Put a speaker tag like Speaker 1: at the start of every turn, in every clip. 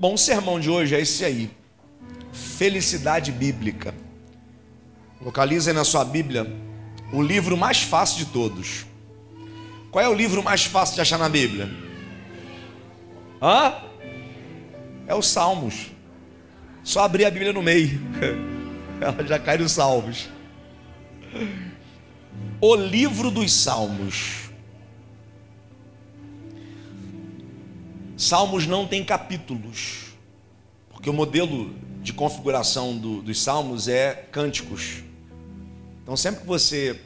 Speaker 1: Bom, o sermão de hoje é esse aí. Felicidade bíblica. Localizem na sua Bíblia o livro mais fácil de todos. Qual é o livro mais fácil de achar na Bíblia? Hã? É os Salmos. Só abrir a Bíblia no meio. Ela já cai nos Salmos. O livro dos Salmos. Salmos não tem capítulos, porque o modelo de configuração do, dos Salmos é cânticos. Então, sempre que você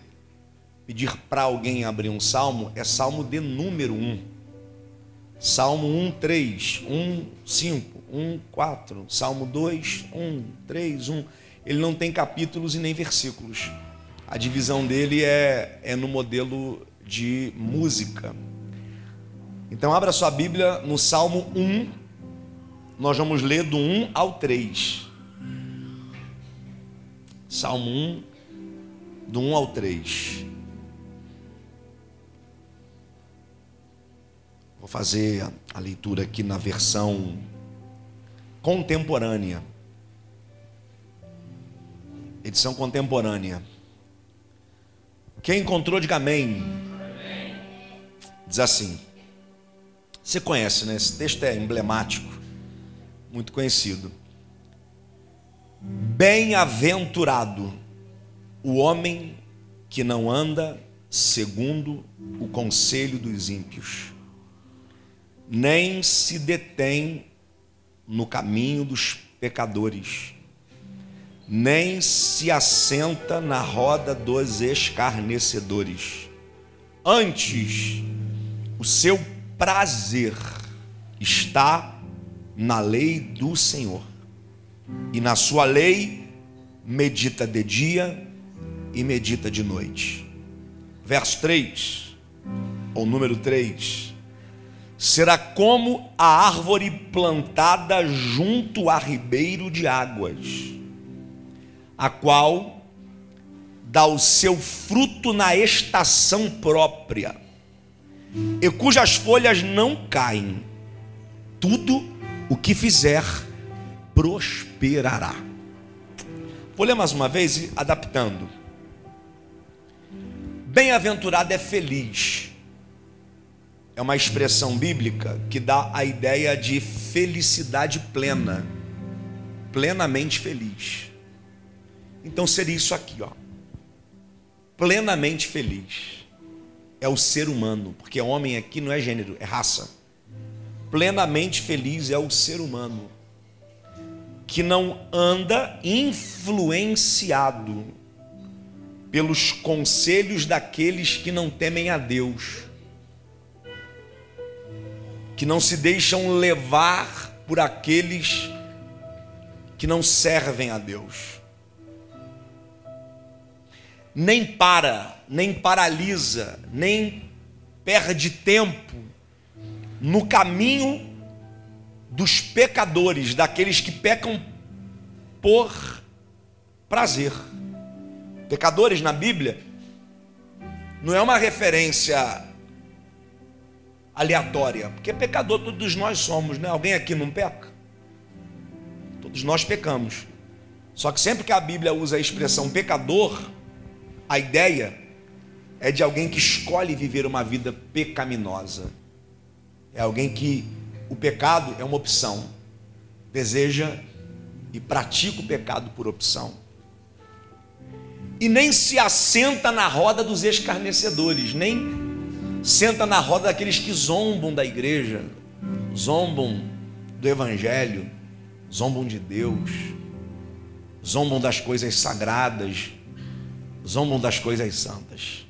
Speaker 1: pedir para alguém abrir um salmo, é salmo de número 1. Salmo 1, 3, 1, 5, 1, 4, Salmo 2, 1, 3, 1. Ele não tem capítulos e nem versículos. A divisão dele é, é no modelo de música. Então, abra sua Bíblia no Salmo 1. Nós vamos ler do 1 ao 3. Salmo 1, do 1 ao 3. Vou fazer a leitura aqui na versão contemporânea. Edição contemporânea. Quem encontrou, diga amém. Diz assim. Você conhece, né? Esse texto é emblemático, muito conhecido. Bem-aventurado o homem que não anda segundo o conselho dos ímpios, nem se detém no caminho dos pecadores, nem se assenta na roda dos escarnecedores. Antes, o seu prazer está na lei do Senhor. E na sua lei medita de dia e medita de noite. Verso 3, ou número 3. Será como a árvore plantada junto a ribeiro de águas, a qual dá o seu fruto na estação própria e cujas folhas não caem. Tudo o que fizer prosperará. Vou ler mais uma vez, adaptando. Bem-aventurado é feliz. É uma expressão bíblica que dá a ideia de felicidade plena, plenamente feliz. Então seria isso aqui, ó. Plenamente feliz é o ser humano, porque homem aqui não é gênero, é raça. Plenamente feliz é o ser humano, que não anda influenciado pelos conselhos daqueles que não temem a Deus, que não se deixam levar por aqueles que não servem a Deus nem para, nem paralisa, nem perde tempo no caminho dos pecadores, daqueles que pecam por prazer. Pecadores na Bíblia não é uma referência aleatória, porque pecador todos nós somos, né? Alguém aqui não peca? Todos nós pecamos. Só que sempre que a Bíblia usa a expressão pecador, a ideia é de alguém que escolhe viver uma vida pecaminosa. É alguém que o pecado é uma opção, deseja e pratica o pecado por opção. E nem se assenta na roda dos escarnecedores, nem senta na roda daqueles que zombam da igreja, zombam do evangelho, zombam de Deus, zombam das coisas sagradas, zombam das coisas santas.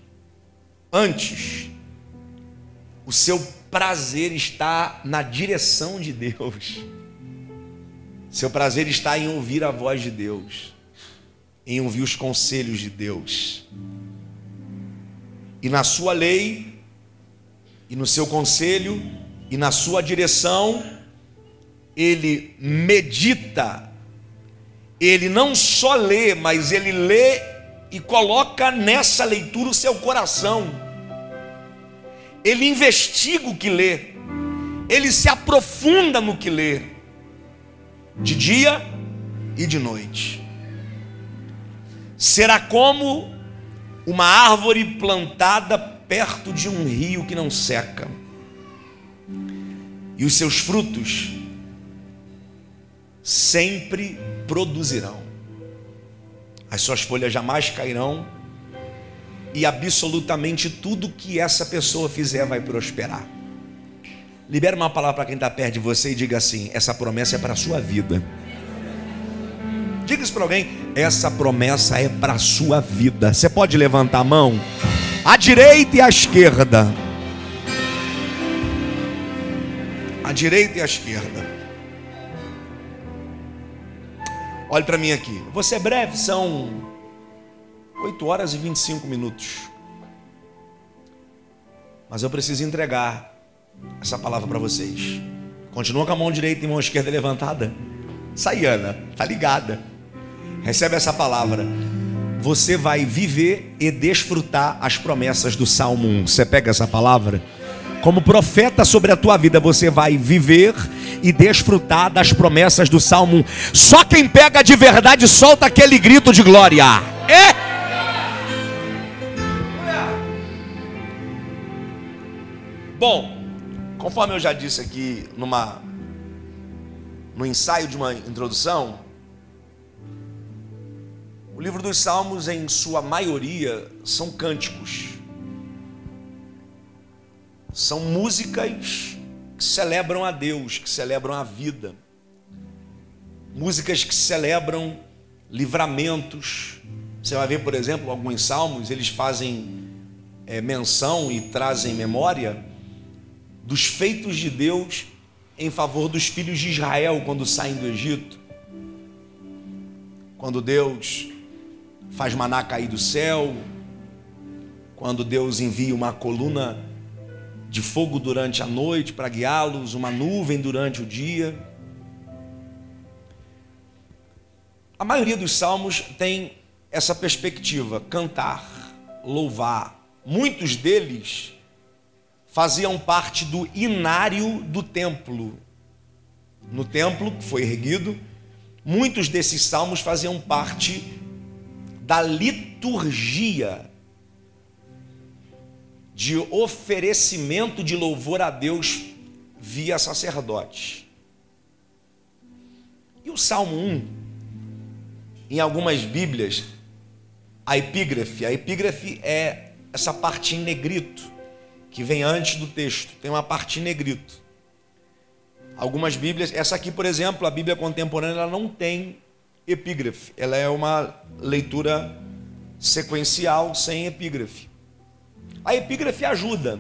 Speaker 1: Antes, o seu prazer está na direção de Deus. Seu prazer está em ouvir a voz de Deus, em ouvir os conselhos de Deus. E na sua lei, e no seu conselho, e na sua direção, ele medita. Ele não só lê, mas ele lê e coloca nessa leitura o seu coração. Ele investiga o que lê, ele se aprofunda no que lê, de dia e de noite. Será como uma árvore plantada perto de um rio que não seca, e os seus frutos sempre produzirão, as suas folhas jamais cairão, e absolutamente tudo que essa pessoa fizer vai prosperar. Libera uma palavra para quem está perto de você e diga assim: essa promessa é para a sua vida. Diga isso para alguém: essa promessa é para a sua vida. Você pode levantar a mão? À direita e à esquerda. À direita e à esquerda. Olhe para mim aqui. Você é breve, são 8 horas e 25 minutos. Mas eu preciso entregar essa palavra para vocês. Continua com a mão direita e mão esquerda levantada. Saiana, tá ligada. Recebe essa palavra. Você vai viver e desfrutar as promessas do Salmo 1. Você pega essa palavra? Como profeta sobre a tua vida, você vai viver e desfrutar das promessas do Salmo 1. Só quem pega de verdade solta aquele grito de glória. É! Bom, Conforme eu já disse aqui numa no ensaio de uma introdução, o livro dos Salmos, em sua maioria, são cânticos. São músicas que celebram a Deus, que celebram a vida. Músicas que celebram livramentos. Você vai ver, por exemplo, alguns salmos, eles fazem é, menção e trazem memória dos feitos de Deus em favor dos filhos de Israel quando saem do Egito. Quando Deus faz maná cair do céu, quando Deus envia uma coluna de fogo durante a noite para guiá-los, uma nuvem durante o dia. A maioria dos salmos tem essa perspectiva: cantar, louvar. Muitos deles faziam parte do inário do templo. No templo que foi erguido, muitos desses salmos faziam parte da liturgia de oferecimento de louvor a Deus via sacerdote. E o Salmo 1, em algumas Bíblias, a epígrafe, a epígrafe é essa parte em negrito que vem antes do texto, tem uma parte em negrito. Algumas Bíblias, essa aqui, por exemplo, a Bíblia contemporânea, ela não tem epígrafe, ela é uma leitura sequencial sem epígrafe. A epígrafe ajuda,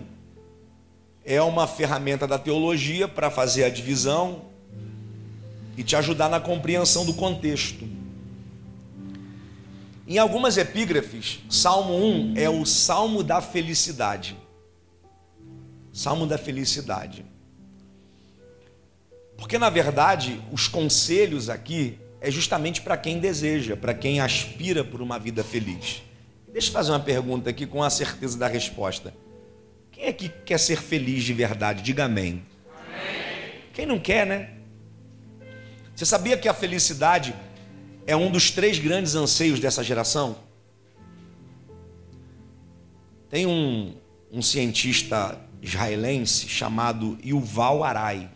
Speaker 1: é uma ferramenta da teologia para fazer a divisão e te ajudar na compreensão do contexto. Em algumas epígrafes, Salmo 1 é o salmo da felicidade. Salmo da felicidade. Porque na verdade, os conselhos aqui é justamente para quem deseja, para quem aspira por uma vida feliz. Deixa eu fazer uma pergunta aqui com a certeza da resposta. Quem é que quer ser feliz de verdade? Diga amém. amém. Quem não quer, né? Você sabia que a felicidade é um dos três grandes anseios dessa geração? Tem um, um cientista israelense chamado Yuval Arai.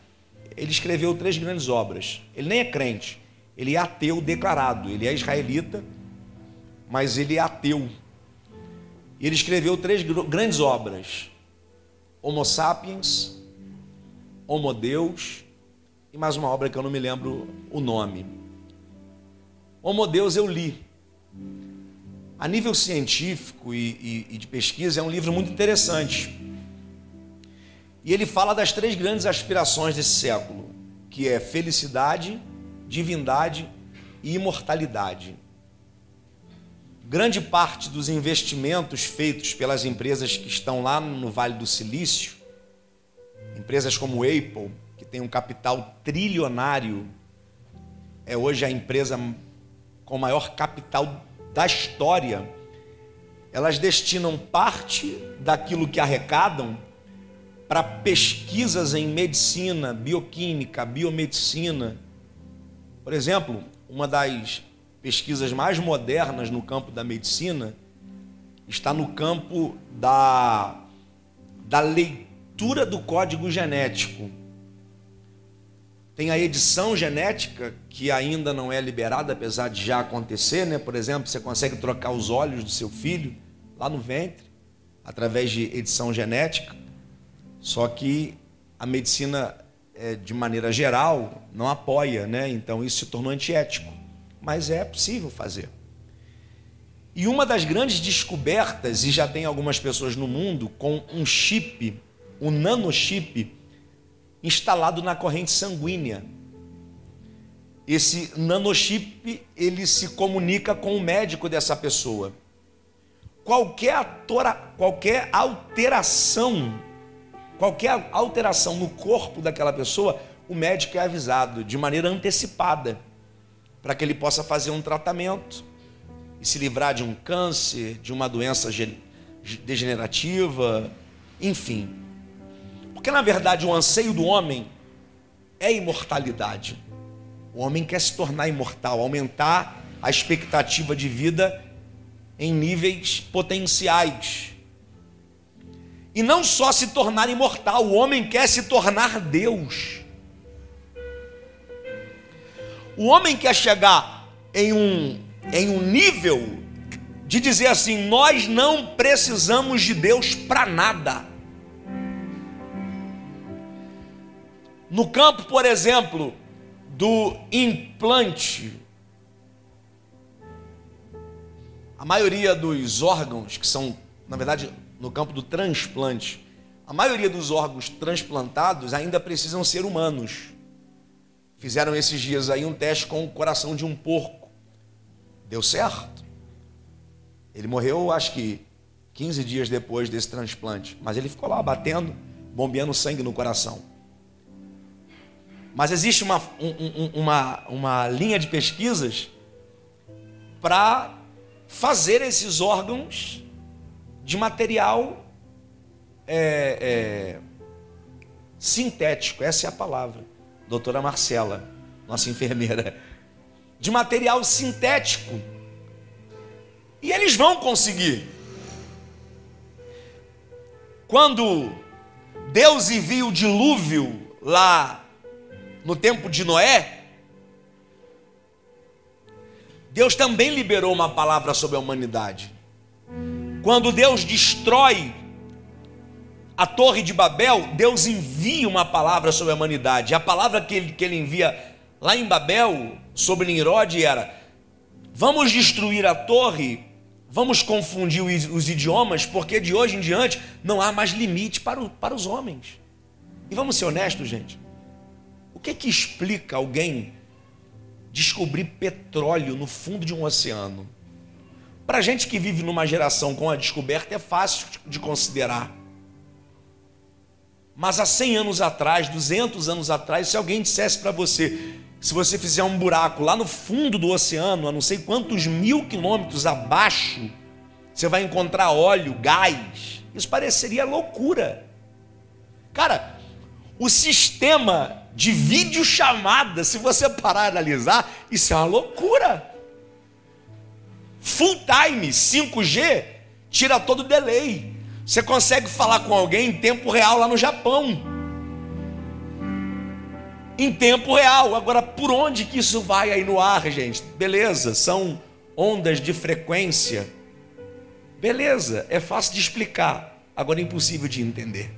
Speaker 1: Ele escreveu três grandes obras. Ele nem é crente, ele é ateu declarado. Ele é israelita, mas ele é ateu. E ele escreveu três grandes obras: Homo sapiens, Homo Deus e mais uma obra que eu não me lembro o nome. Homo Deus eu li. A nível científico e, e, e de pesquisa, é um livro muito interessante e ele fala das três grandes aspirações desse século, que é felicidade, divindade e imortalidade. Grande parte dos investimentos feitos pelas empresas que estão lá no Vale do Silício, empresas como Apple, que tem um capital trilionário, é hoje a empresa com maior capital da história, elas destinam parte daquilo que arrecadam para pesquisas em medicina, bioquímica, biomedicina, Por exemplo, uma das pesquisas mais modernas no campo da medicina está no campo da, da leitura do código genético. Tem a edição genética, que ainda não é liberada, apesar de já acontecer, né? Por exemplo, você consegue trocar os olhos do seu filho lá no ventre, através de edição genética. Só que a medicina, é, de maneira geral, não apoia, né? Então isso se tornou antiético. Mas é possível fazer. E uma das grandes descobertas, e já tem algumas pessoas no mundo com um chip, um nanochip, instalado na corrente sanguínea. Esse nanochip, ele se comunica com o médico dessa pessoa. Qualquer, atora, qualquer alteração, qualquer alteração no corpo daquela pessoa, o médico é avisado de maneira antecipada, para que ele possa fazer um tratamento e se livrar de um câncer, de uma doença degenerativa, enfim. Porque na verdade o anseio do homem é imortalidade. O homem quer se tornar imortal, aumentar a expectativa de vida em níveis potenciais. E não só se tornar imortal, o homem quer se tornar Deus. O homem quer chegar em um em um nível de dizer assim: nós não precisamos de Deus para nada. No campo, por exemplo, do implante, a maioria dos órgãos que são, na verdade, no campo do transplante, a maioria dos órgãos transplantados ainda precisam ser humanos. Fizeram esses dias aí um teste com o coração de um porco. Deu certo. Ele morreu, acho que 15 dias depois desse transplante. Mas ele ficou lá batendo, bombeando sangue no coração. Mas existe uma, um, uma, uma linha de pesquisas para fazer esses órgãos de material é, é, sintético. Essa é a palavra. Doutora Marcela, nossa enfermeira de material sintético. E eles vão conseguir. Quando Deus envia o dilúvio lá no tempo de Noé, Deus também liberou uma palavra sobre a humanidade. Quando Deus destrói a Torre de Babel, Deus envia uma palavra sobre a humanidade. A palavra que ele, que ele envia lá em Babel, sobre Nimrod, era: vamos destruir a torre, vamos confundir os, os, idiomas, porque de hoje em diante não há mais limite para, o, para os homens. E vamos ser honestos, gente. O que que explica alguém descobrir petróleo no fundo de um oceano? Para gente que vive numa geração com a descoberta é fácil de considerar. Mas há 100 anos atrás, 200 anos atrás, se alguém dissesse para você se você fizer um buraco lá no fundo do oceano, a não sei quantos mil quilômetros abaixo, você vai encontrar óleo, gás. Isso pareceria loucura. Cara, o sistema de videochamada, se você parar a analisar, isso é uma loucura. Full time, 5G, tira todo o delay. Você consegue falar com alguém em tempo real lá no Japão em tempo real. Agora, por onde que isso vai aí no ar, gente? Beleza, são ondas de frequência. Beleza, é fácil de explicar, agora é impossível de entender.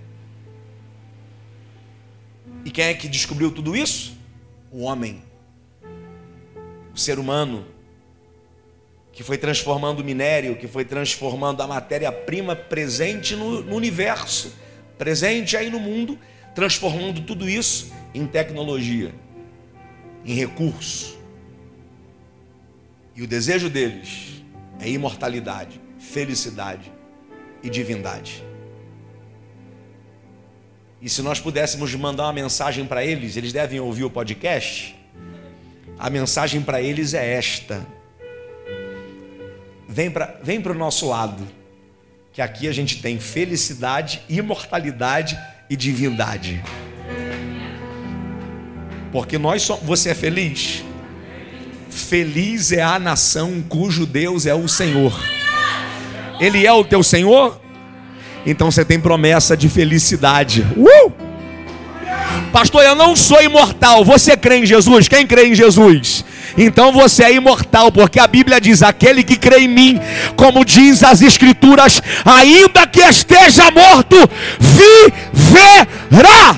Speaker 1: E quem é que descobriu tudo isso? O homem, o ser humano, que foi transformando o minério, que foi transformando a matéria-prima presente no, no universo, presente aí no mundo, transformando tudo isso em tecnologia, em recurso. E o desejo deles é imortalidade, felicidade e divindade. E se nós pudéssemos mandar uma mensagem para eles, eles devem ouvir o podcast. A mensagem para eles é esta: vem para vem o nosso lado, que aqui a gente tem felicidade, imortalidade e divindade. Porque nós somos. Você é feliz? Feliz é a nação cujo Deus é o Senhor. Ele é o teu Senhor? Então você tem promessa de felicidade. Uh! Pastor, eu não sou imortal. Você crê em Jesus? Quem crê em Jesus? Então você é imortal, porque a Bíblia diz: aquele que crê em mim, como diz as Escrituras, ainda que esteja morto, viverá.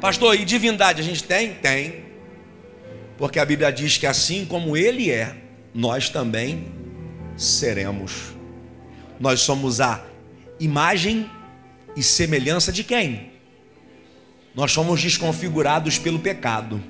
Speaker 1: Pastor, e divindade a gente tem? Tem. Porque a Bíblia diz que assim como ele é, nós também seremos. Nós somos a imagem e semelhança de quem? Nós somos desconfigurados pelo pecado.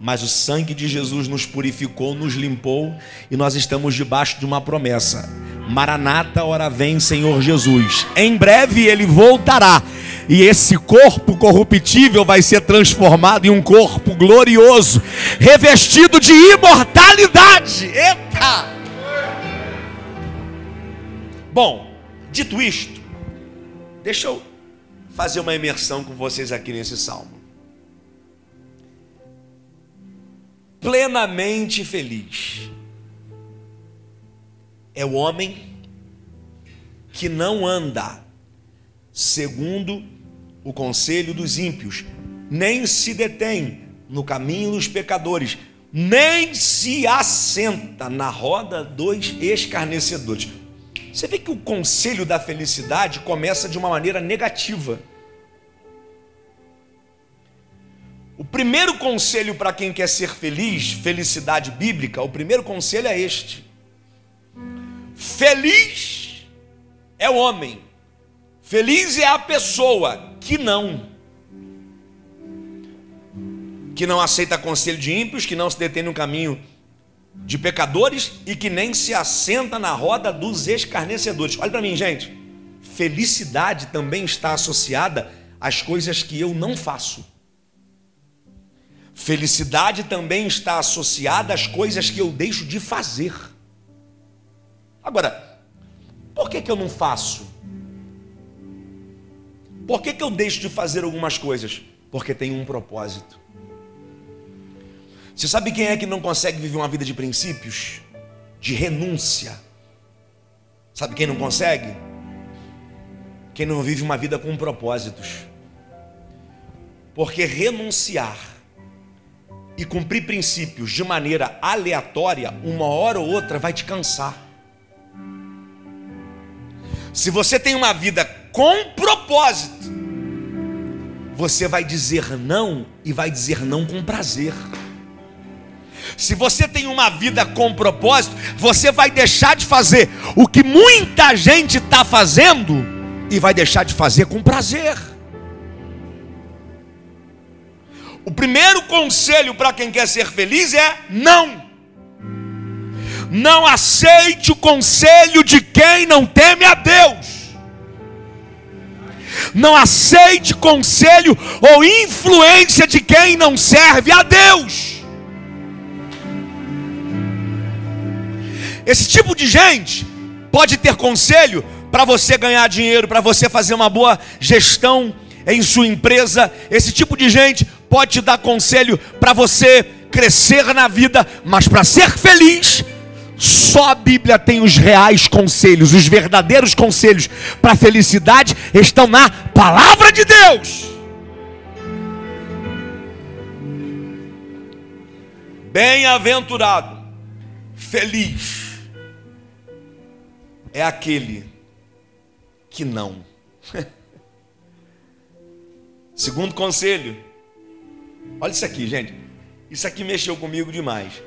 Speaker 1: Mas o sangue de Jesus nos purificou, nos limpou e nós estamos debaixo de uma promessa. Maranata, ora vem, Senhor Jesus. Em breve ele voltará e esse corpo corruptível vai ser transformado em um corpo glorioso, revestido de imortalidade. Eita! Bom, dito isto, deixa eu fazer uma imersão com vocês aqui nesse salmo. Plenamente feliz é o homem que não anda segundo o conselho dos ímpios, nem se detém no caminho dos pecadores, nem se assenta na roda dos escarnecedores. Você vê que o conselho da felicidade começa de uma maneira negativa. O primeiro conselho para quem quer ser feliz, felicidade bíblica, o primeiro conselho é este: Feliz é o homem, feliz é a pessoa que não, que não aceita conselho de ímpios, que não se detém no caminho de pecadores e que nem se assenta na roda dos escarnecedores. Olha para mim, gente. Felicidade também está associada às coisas que eu não faço. Felicidade também está associada às coisas que eu deixo de fazer. Agora, por que, que eu não faço? Por que, que eu deixo de fazer algumas coisas? Porque tem um propósito. Você sabe quem é que não consegue viver uma vida de princípios? De renúncia. Sabe quem não consegue? Quem não vive uma vida com propósitos. Porque renunciar e cumprir princípios de maneira aleatória, uma hora ou outra vai te cansar. Se você tem uma vida com propósito, você vai dizer não e vai dizer não com prazer. Se você tem uma vida com propósito, você vai deixar de fazer o que muita gente está fazendo e vai deixar de fazer com prazer. O primeiro conselho para quem quer ser feliz é não. Não aceite o conselho de quem não teme a Deus. Não aceite conselho ou influência de quem não serve a Deus. Esse tipo de gente pode ter conselho para você ganhar dinheiro, para você fazer uma boa gestão em sua empresa. Esse tipo de gente pode te dar conselho para você crescer na vida, mas para ser feliz, só a Bíblia tem os reais conselhos, os verdadeiros conselhos para felicidade estão na palavra de Deus. Bem-aventurado, feliz é aquele que não. Segundo conselho, olha isso aqui, gente. Isso aqui mexeu comigo demais.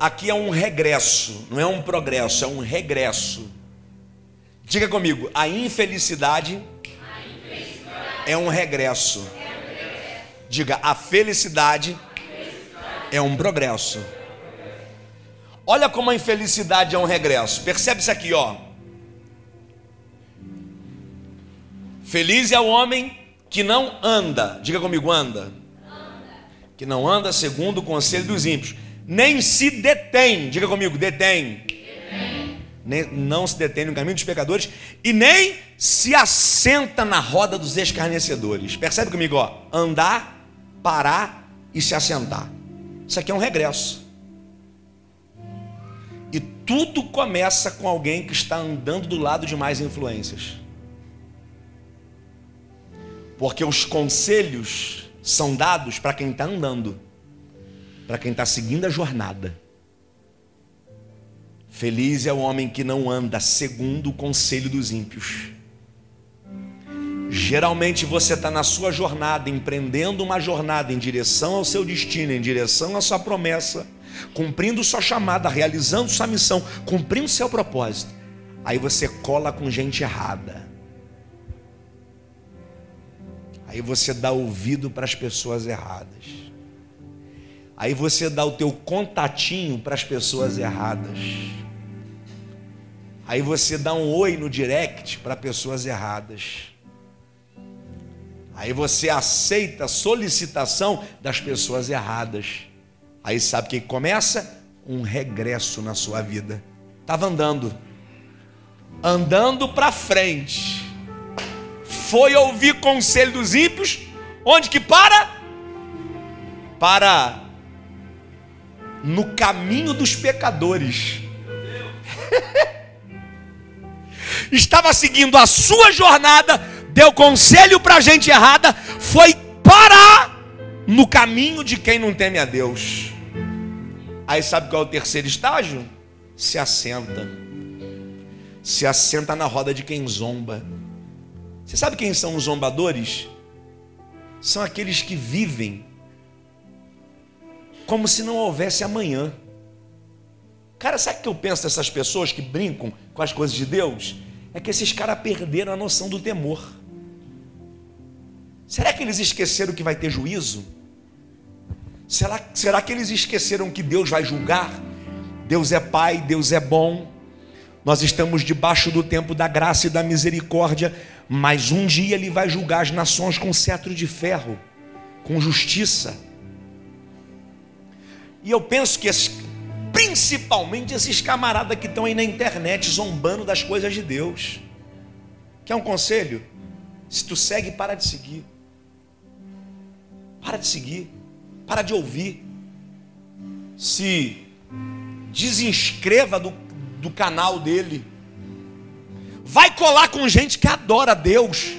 Speaker 1: Aqui é um regresso, não é um progresso, é um regresso. Diga comigo, a infelicidade, a infelicidade é, um regresso. é um regresso. Diga, a felicidade, a felicidade é um progresso. Olha como a infelicidade é um regresso. Percebe isso aqui, ó. Feliz é o homem que não anda, diga comigo, anda. anda. Que não anda segundo o conselho dos ímpios, nem se detém, diga comigo, detém. detém. não se detém no caminho dos pecadores e nem se assenta na roda dos escarnecedores. Percebe comigo, ó, andar parar e se assentar. Isso aqui é um regresso. E tudo começa com alguém que está andando do lado de mais influências. Porque os conselhos são dados para quem está andando, para quem está seguindo a jornada. Feliz é o homem que não anda segundo o conselho dos ímpios. Geralmente você está na sua jornada, empreendendo uma jornada em direção ao seu destino, em direção à sua promessa, cumprindo sua chamada, realizando sua missão, cumprindo seu propósito. Aí você cola com gente errada. Aí você dá ouvido para as pessoas erradas. Aí você dá o teu contatinho para as pessoas erradas. Aí você dá um oi no direct para pessoas erradas. Aí você aceita a solicitação das pessoas erradas. Aí sabe o que começa? Um regresso na sua vida. Estava andando, andando para frente. Foi ouvir conselho dos ímpios. Onde que para? Para no caminho dos pecadores. Estava seguindo a sua jornada deu conselho para gente errada, foi parar no caminho de quem não teme a Deus. Aí sabe qual é o terceiro estágio? Se assenta. Se assenta na roda de quem zomba. Você sabe quem são os zombadores? São aqueles que vivem como se não houvesse amanhã. Cara, sabe o que eu penso dessas pessoas que brincam com as coisas de Deus? É que esses caras perderam a noção do temor. Será que eles esqueceram que vai ter juízo? Será, será que eles esqueceram que Deus vai julgar? Deus é Pai, Deus é bom. Nós estamos debaixo do tempo da graça e da misericórdia, mas um dia Ele vai julgar as nações com cetro de ferro, com justiça. E eu penso que esses, principalmente esses camaradas que estão aí na internet zombando das coisas de Deus. Quer um conselho? Se tu segue, para de seguir. Para de seguir, para de ouvir. Se desinscreva do, do canal dele. Vai colar com gente que adora Deus.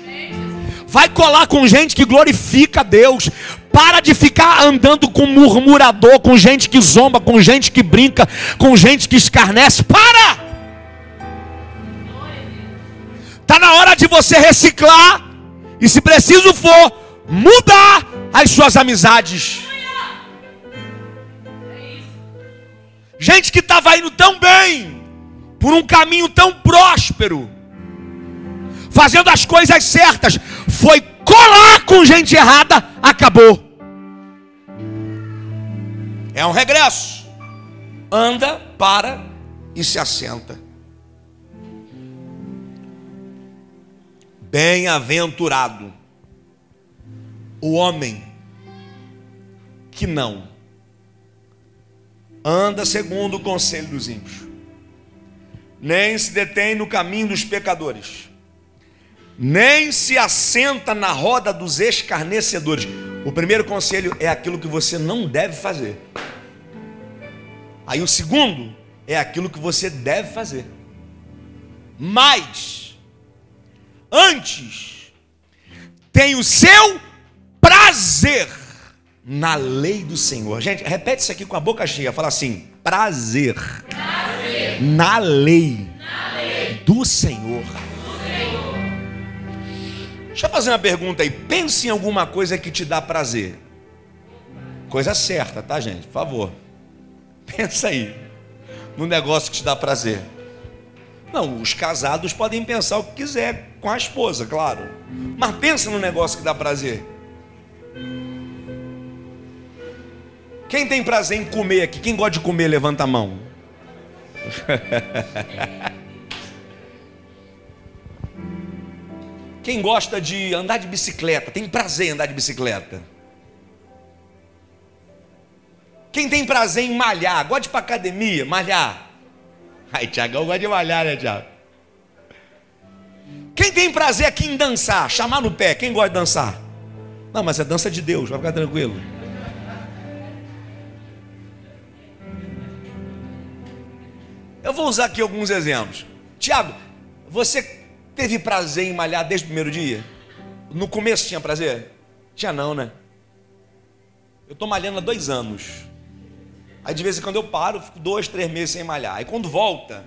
Speaker 1: Vai colar com gente que glorifica Deus. Para de ficar andando com murmurador, com gente que zomba, com gente que brinca, com gente que escarnece. Para! Está na hora de você reciclar. E se preciso for, mudar as suas amizades. Gente que estava indo tão bem, por um caminho tão próspero, fazendo as coisas certas, foi colar com gente errada, acabou. É um regresso. Anda, para e se assenta. Bem-aventurado o homem que não anda segundo o conselho dos ímpios, nem se detém no caminho dos pecadores, nem se assenta na roda dos escarnecedores. O primeiro conselho é aquilo que você não deve fazer. Aí o segundo é aquilo que você deve fazer. Mas, antes, tem o seu prazer na lei do Senhor. Gente, repete isso aqui com a boca cheia. Fala assim: prazer, prazer. Na, lei na lei do Senhor. Senhor. Deixa eu fazer uma pergunta aí. Pense em alguma coisa que te dá prazer. Coisa certa, tá, gente? Por favor. Pensa aí. No negócio que te dá prazer. Não, os casados podem pensar o que quiser com a esposa, claro. Mas pensa no negócio que dá prazer. Quem tem prazer em comer aqui? Quem gosta de comer, levanta a mão. Quem gosta de andar de bicicleta? Tem prazer em andar de bicicleta? Quem tem prazer em malhar? Gosta de ir para academia? Malhar? Ai, Tiagão gosta de malhar, né, Tiago? Quem tem prazer aqui em dançar? Chamar no pé. Quem gosta de dançar? Não, mas é dança de Deus, vai ficar tranquilo. Eu vou usar aqui alguns exemplos. Tiago, você teve prazer em malhar desde o primeiro dia? No começo tinha prazer? Tinha não, né? Eu estou malhando há dois anos. Aí de vez em quando eu paro, fico dois, três meses sem malhar. Aí quando volta,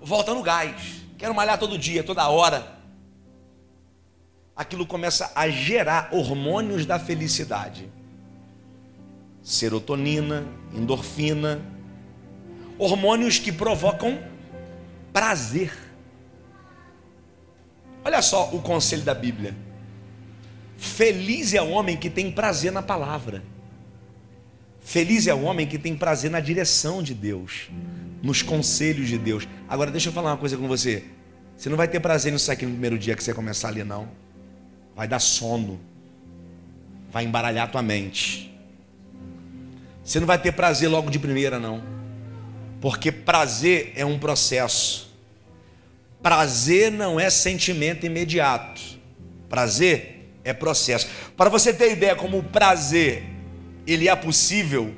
Speaker 1: volta no gás. Quero malhar todo dia, toda hora. Aquilo começa a gerar hormônios da felicidade. Serotonina, endorfina, hormônios que provocam prazer. Olha só o conselho da Bíblia. Feliz é o homem que tem prazer na palavra. Feliz é o homem que tem prazer na direção de Deus, nos conselhos de Deus. Agora deixa eu falar uma coisa com você. Você não vai ter prazer nisso aqui no primeiro dia que você começar ali, não. Vai dar sono. Vai embaralhar tua mente. Você não vai ter prazer logo de primeira, não. Porque prazer é um processo. Prazer não é sentimento imediato. Prazer é processo. Para você ter ideia como o prazer ele é possível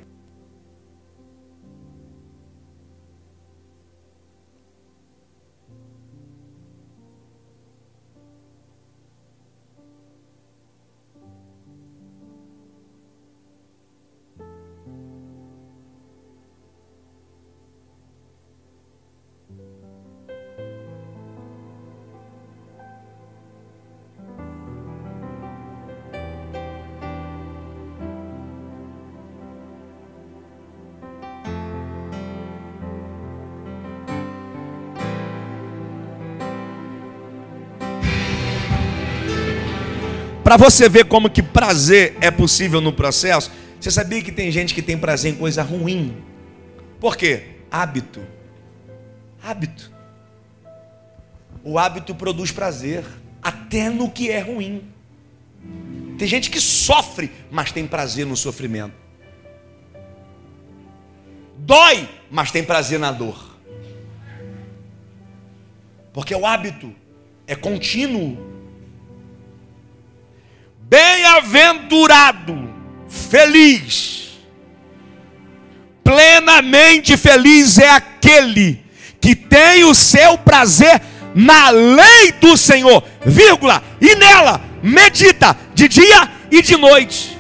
Speaker 1: Para você ver como que prazer é possível no processo, você sabia que tem gente que tem prazer em coisa ruim? Por quê? Hábito. Hábito. O hábito produz prazer, até no que é ruim. Tem gente que sofre, mas tem prazer no sofrimento. Dói, mas tem prazer na dor. Porque o hábito é contínuo. Bem-aventurado, feliz, plenamente feliz é aquele que tem o seu prazer na lei do Senhor, vírgula, e nela medita de dia e de noite.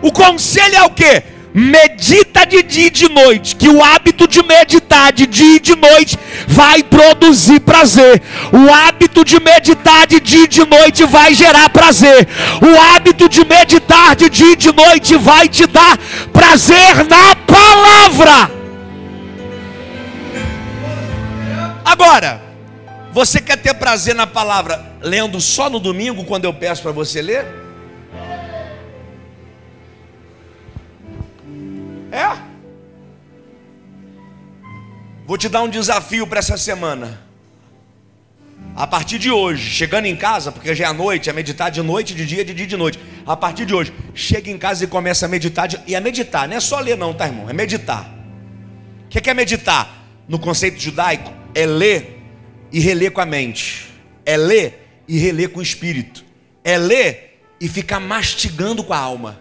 Speaker 1: O conselho é o que? Medita de dia e de noite, que o hábito de meditar de dia e de noite vai produzir prazer. O hábito de meditar de dia e de noite vai gerar prazer. O hábito de meditar de dia e de noite vai te dar prazer na palavra. Agora, você quer ter prazer na palavra lendo só no domingo quando eu peço para você ler? Vou te dar um desafio para essa semana. A partir de hoje, chegando em casa, porque já é a noite, é meditar de noite, de dia, de dia, de noite. A partir de hoje, chega em casa e começa a meditar. De, e a meditar, não é só ler, não, tá, irmão? É meditar. O que é meditar? No conceito judaico, é ler e reler com a mente. É ler e reler com o espírito. É ler e ficar mastigando com a alma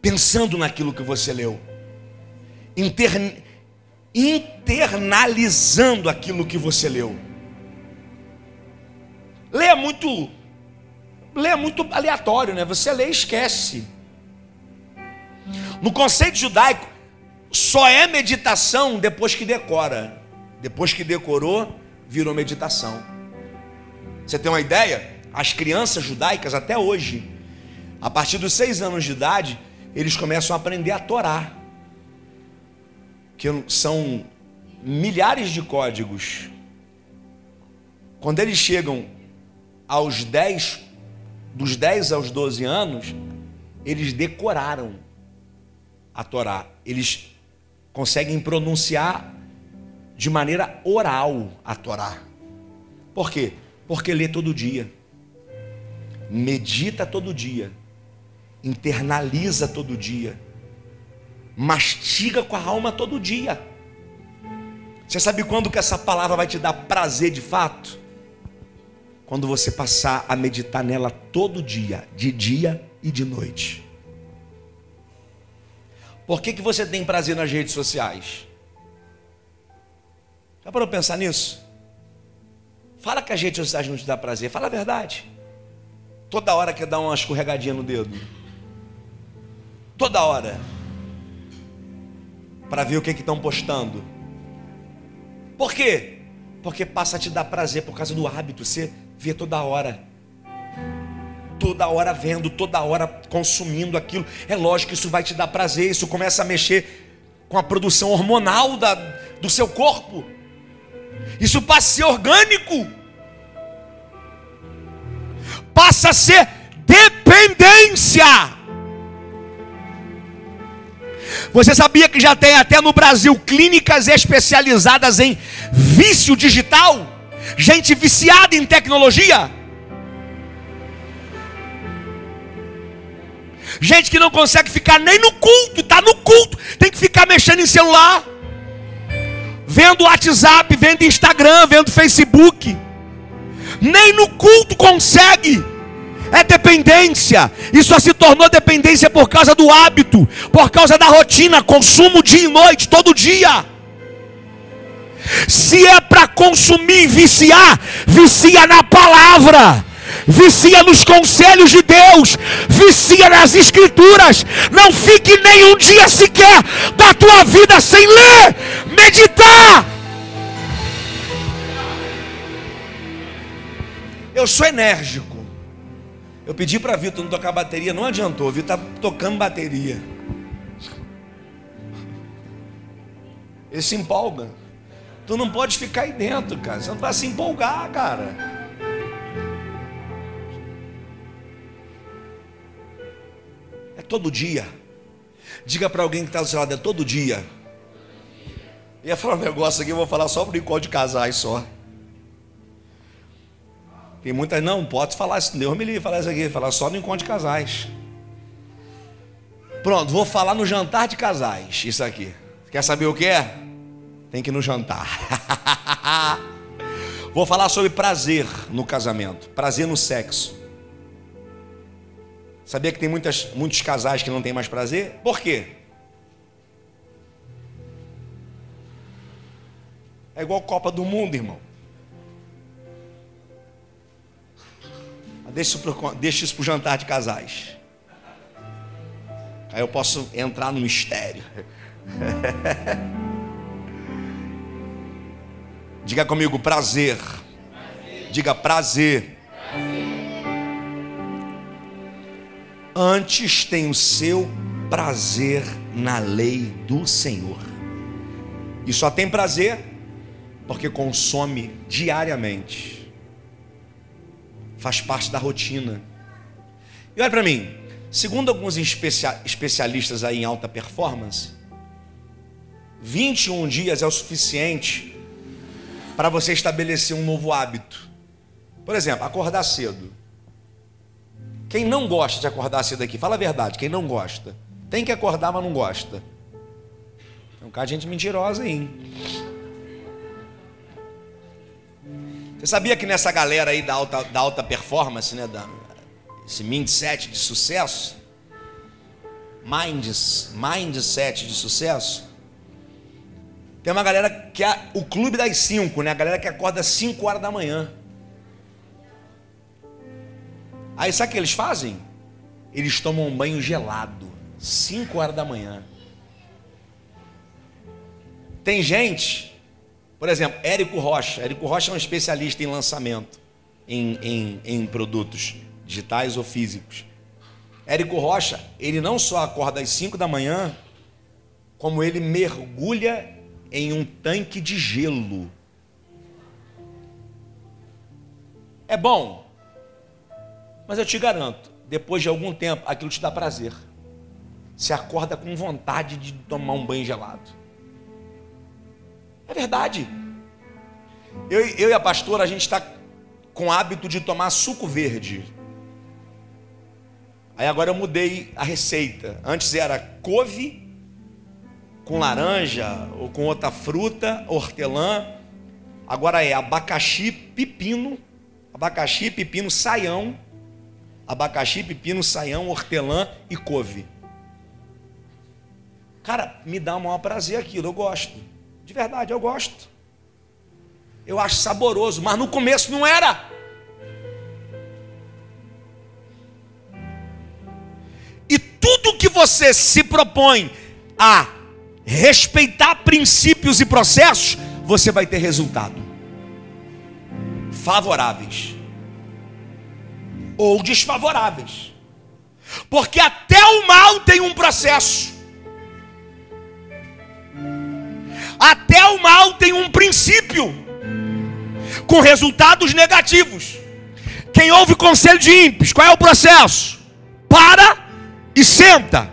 Speaker 1: pensando naquilo que você leu, Inter... internalizando aquilo que você leu. Lê é muito, lê é muito aleatório, né? Você lê e esquece. No conceito judaico, só é meditação depois que decora. Depois que decorou, virou meditação. Você tem uma ideia? As crianças judaicas até hoje, a partir dos seis anos de idade, eles começam a aprender a Torá, que são milhares de códigos. Quando eles chegam aos 10, dos 10 aos 12 anos, eles decoraram a Torá. Eles conseguem pronunciar de maneira oral a Torá. Por quê? Porque lê todo dia, medita todo dia internaliza todo dia, mastiga com a alma todo dia. Você sabe quando que essa palavra vai te dar prazer de fato? quando você passar a meditar nela todo dia, de dia e de noite. Por que, que você tem prazer nas redes sociais? Já parou pensar nisso? Fala que as redes sociais não te dá prazer, fala a verdade. Toda hora quer dar uma escorregadinha no dedo. Toda hora. Para ver o que estão postando. Por quê? Porque passa a te dar prazer por causa do hábito. Você vê toda hora. Toda hora vendo, toda hora consumindo aquilo. É lógico que isso vai te dar prazer. Isso começa a mexer com a produção hormonal da, do seu corpo. Isso passa a ser orgânico. Passa a ser dependência. Você sabia que já tem até no Brasil clínicas especializadas em vício digital? Gente viciada em tecnologia? Gente que não consegue ficar nem no culto, está no culto, tem que ficar mexendo em celular vendo WhatsApp, vendo Instagram, vendo Facebook. Nem no culto consegue. É dependência. E só se tornou dependência por causa do hábito, por causa da rotina, consumo dia e noite, todo dia. Se é para consumir, viciar, vicia na palavra vicia nos conselhos de Deus, vicia nas escrituras. Não fique nem um dia sequer da tua vida sem ler, meditar. Eu sou enérgico. Eu pedi para Vitor não tocar bateria, não adiantou. Vitor está tocando bateria. Ele se empolga. Tu não pode ficar aí dentro, cara. Você não vai se empolgar, cara. todo dia. Diga para alguém que está do seu lado, é todo dia. Ia falar um negócio aqui, eu vou falar só por encontro de casais só. Muitas, não, pode falar isso, Deus me livre falar isso aqui, falar só no encontro de casais. Pronto, vou falar no jantar de casais, isso aqui. Quer saber o que é? Tem que ir no jantar. vou falar sobre prazer no casamento, prazer no sexo. Sabia que tem muitas, muitos casais que não têm mais prazer? Por quê? É igual Copa do Mundo, irmão. Deixa isso, para o jantar de casais. Aí eu posso entrar no mistério. Diga comigo, prazer. prazer. Diga prazer. prazer antes tem o seu prazer na lei do Senhor. E só tem prazer porque consome diariamente. Faz parte da rotina. E olha para mim, segundo alguns especialistas aí em alta performance, 21 dias é o suficiente para você estabelecer um novo hábito. Por exemplo, acordar cedo. Quem não gosta de acordar cedo aqui, fala a verdade, quem não gosta, tem que acordar, mas não gosta. Tem um cara de gente mentirosa aí. Hein? Você sabia que nessa galera aí da alta, da alta performance, né, da, esse mindset de sucesso, minds, mindset de sucesso, tem uma galera que é o clube das 5, né? A galera que acorda às 5 horas da manhã. Aí sabe o que eles fazem? Eles tomam um banho gelado, 5 horas da manhã. Tem gente, por exemplo, Érico Rocha. Érico Rocha é um especialista em lançamento, em, em, em produtos digitais ou físicos. Érico Rocha, ele não só acorda às 5 da manhã, como ele mergulha em um tanque de gelo. É bom? Mas eu te garanto, depois de algum tempo, aquilo te dá prazer. Você acorda com vontade de tomar um banho gelado. É verdade. Eu, eu e a pastora, a gente está com hábito de tomar suco verde. Aí agora eu mudei a receita. Antes era couve com laranja ou com outra fruta, hortelã. Agora é abacaxi, pepino Abacaxi, pepino, saião. Abacaxi, pepino, saião, hortelã e couve. Cara, me dá o maior prazer aquilo, eu gosto. De verdade, eu gosto. Eu acho saboroso, mas no começo não era. E tudo que você se propõe a respeitar princípios e processos, você vai ter resultado favoráveis ou desfavoráveis. Porque até o mal tem um processo. Até o mal tem um princípio com resultados negativos. Quem ouve conselho de ímpios, qual é o processo? Para e senta.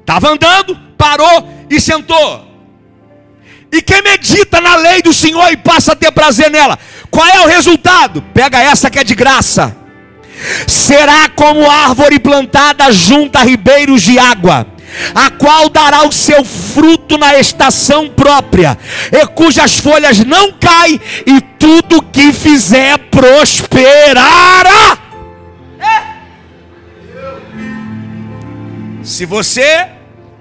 Speaker 1: Estava andando, parou e sentou. E quem medita na lei do Senhor e passa a ter prazer nela, qual é o resultado? Pega essa que é de graça. Será como árvore plantada junto a ribeiros de água, a qual dará o seu fruto na estação própria, e cujas folhas não caem, e tudo que fizer prosperará. É. Se você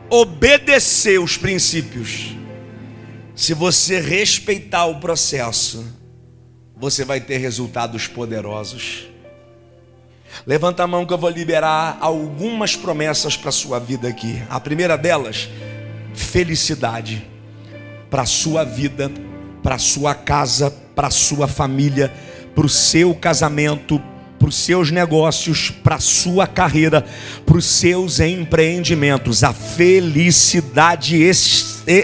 Speaker 1: obedecer os princípios, se você respeitar o processo, você vai ter resultados poderosos. Levanta a mão que eu vou liberar algumas promessas para a sua vida aqui. A primeira delas, felicidade para a sua vida, para a sua casa, para a sua família, para o seu casamento, para os seus negócios, para a sua carreira, para os seus empreendimentos. A felicidade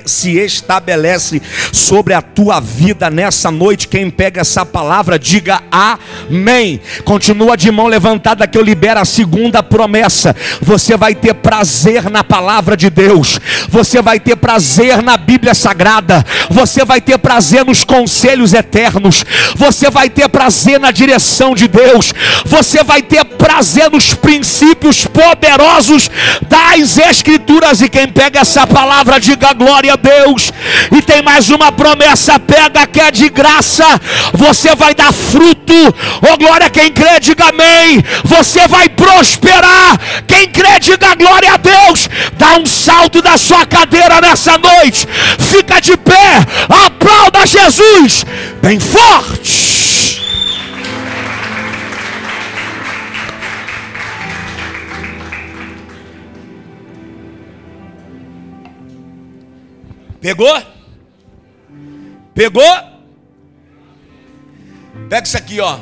Speaker 1: se estabelece sobre a tua vida nessa noite. Quem pega essa palavra, diga amém. Continua de mão levantada que eu libero a segunda promessa. Você vai ter prazer na palavra de Deus, você vai ter prazer na Bíblia Sagrada, você vai ter prazer nos conselhos eternos, você vai ter prazer na direção de Deus, você vai ter prazer nos princípios poderosos das Escrituras. E quem pega essa palavra, diga glória a Deus. E tem mais uma promessa: pega que é de graça, você vai dar fruto. Oh glória, quem crê, diga amém. Você vai prosperar. Quem crê, diga glória a Deus. Dá um salto da sua cadeira nessa noite. Fica de pé. Aplauda Jesus. Bem forte. Pegou? Pegou? Pega isso aqui, ó.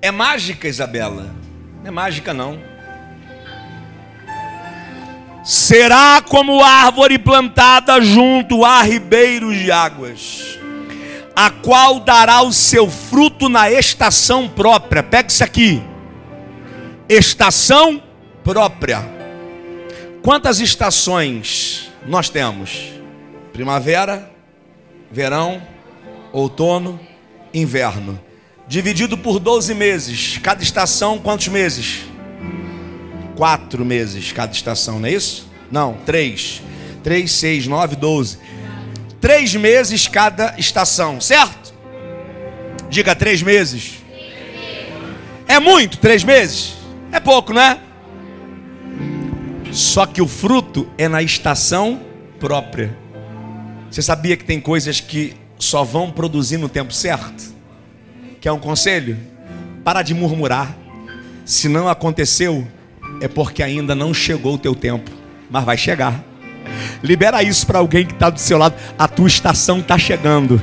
Speaker 1: É mágica, Isabela? Não é mágica, não. Será como árvore plantada junto a ribeiros de águas, a qual dará o seu fruto na estação própria. Pega isso aqui. Estação própria. Quantas estações nós temos primavera, verão, outono, inverno. Dividido por 12 meses. Cada estação, quantos meses? Quatro meses cada estação, não é isso? Não, três. Três, seis, nove, doze. Três meses cada estação, certo? Diga três meses. É muito, três meses? É pouco, não é? Só que o fruto é na estação própria. Você sabia que tem coisas que só vão produzir no tempo certo? Quer um conselho? Para de murmurar. Se não aconteceu, é porque ainda não chegou o teu tempo, mas vai chegar. Libera isso para alguém que está do seu lado. A tua estação está chegando.